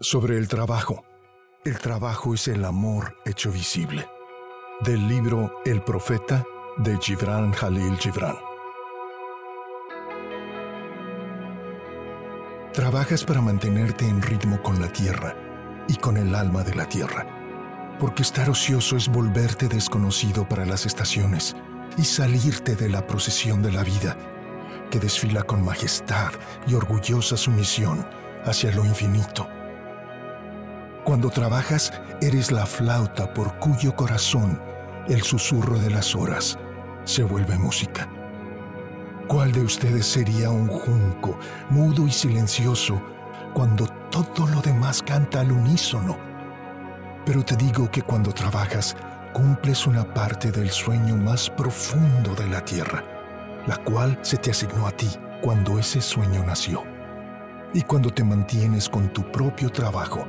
Sobre el trabajo. El trabajo es el amor hecho visible. Del libro El Profeta de Gibran Jalil Gibran. Trabajas para mantenerte en ritmo con la tierra y con el alma de la tierra, porque estar ocioso es volverte desconocido para las estaciones y salirte de la procesión de la vida, que desfila con majestad y orgullosa sumisión hacia lo infinito. Cuando trabajas, eres la flauta por cuyo corazón el susurro de las horas se vuelve música. ¿Cuál de ustedes sería un junco, mudo y silencioso, cuando todo lo demás canta al unísono? Pero te digo que cuando trabajas, cumples una parte del sueño más profundo de la tierra, la cual se te asignó a ti cuando ese sueño nació. Y cuando te mantienes con tu propio trabajo,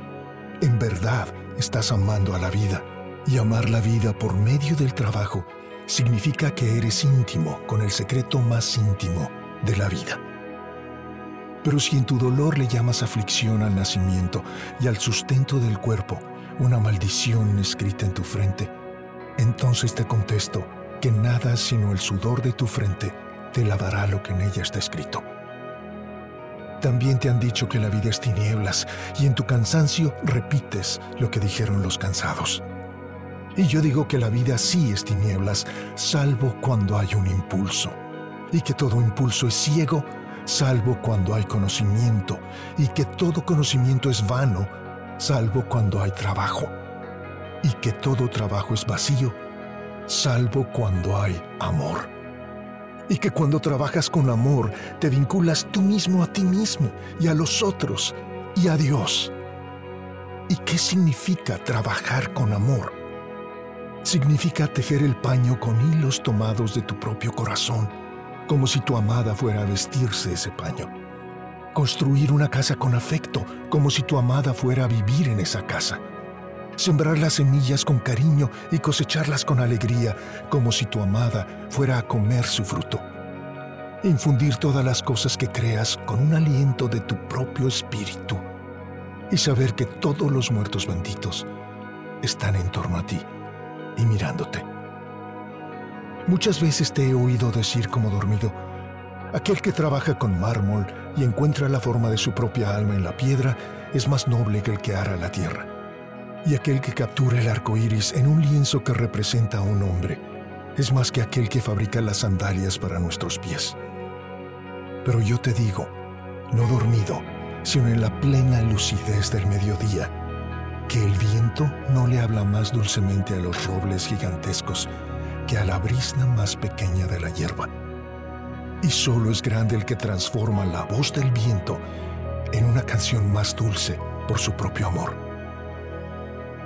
en verdad estás amando a la vida. Y amar la vida por medio del trabajo significa que eres íntimo con el secreto más íntimo de la vida. Pero si en tu dolor le llamas aflicción al nacimiento y al sustento del cuerpo, una maldición escrita en tu frente, entonces te contesto que nada sino el sudor de tu frente te lavará lo que en ella está escrito. También te han dicho que la vida es tinieblas y en tu cansancio repites lo que dijeron los cansados. Y yo digo que la vida sí es tinieblas, salvo cuando hay un impulso. Y que todo impulso es ciego, salvo cuando hay conocimiento. Y que todo conocimiento es vano, salvo cuando hay trabajo. Y que todo trabajo es vacío, salvo cuando hay amor y que cuando trabajas con amor te vinculas tú mismo a ti mismo y a los otros y a Dios. ¿Y qué significa trabajar con amor? Significa tejer el paño con hilos tomados de tu propio corazón, como si tu amada fuera a vestirse ese paño. Construir una casa con afecto, como si tu amada fuera a vivir en esa casa sembrar las semillas con cariño y cosecharlas con alegría, como si tu amada fuera a comer su fruto. Infundir todas las cosas que creas con un aliento de tu propio espíritu y saber que todos los muertos benditos están en torno a ti y mirándote. Muchas veces te he oído decir como dormido, aquel que trabaja con mármol y encuentra la forma de su propia alma en la piedra es más noble que el que ara la tierra y aquel que captura el arco iris en un lienzo que representa a un hombre es más que aquel que fabrica las sandalias para nuestros pies. Pero yo te digo, no dormido, sino en la plena lucidez del mediodía, que el viento no le habla más dulcemente a los robles gigantescos que a la brisna más pequeña de la hierba. Y solo es grande el que transforma la voz del viento en una canción más dulce por su propio amor.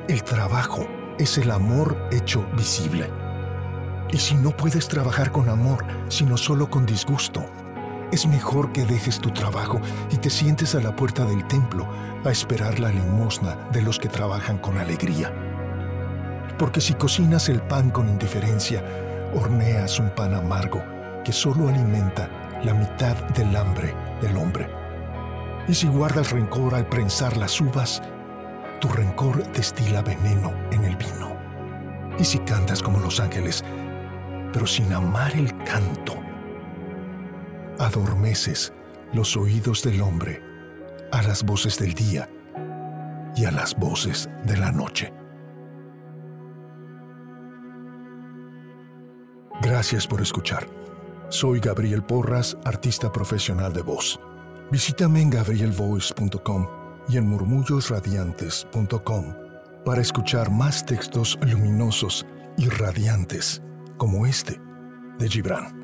El trabajo es el amor hecho visible. Y si no puedes trabajar con amor, sino solo con disgusto, es mejor que dejes tu trabajo y te sientes a la puerta del templo a esperar la limosna de los que trabajan con alegría. Porque si cocinas el pan con indiferencia, horneas un pan amargo que solo alimenta la mitad del hambre del hombre. Y si guardas rencor al prensar las uvas, tu rencor destila veneno en el vino. Y si cantas como los ángeles, pero sin amar el canto, adormeces los oídos del hombre a las voces del día y a las voces de la noche. Gracias por escuchar. Soy Gabriel Porras, artista profesional de voz. Visítame en gabrielvoice.com y en murmullosradiantes.com para escuchar más textos luminosos y radiantes como este de Gibran.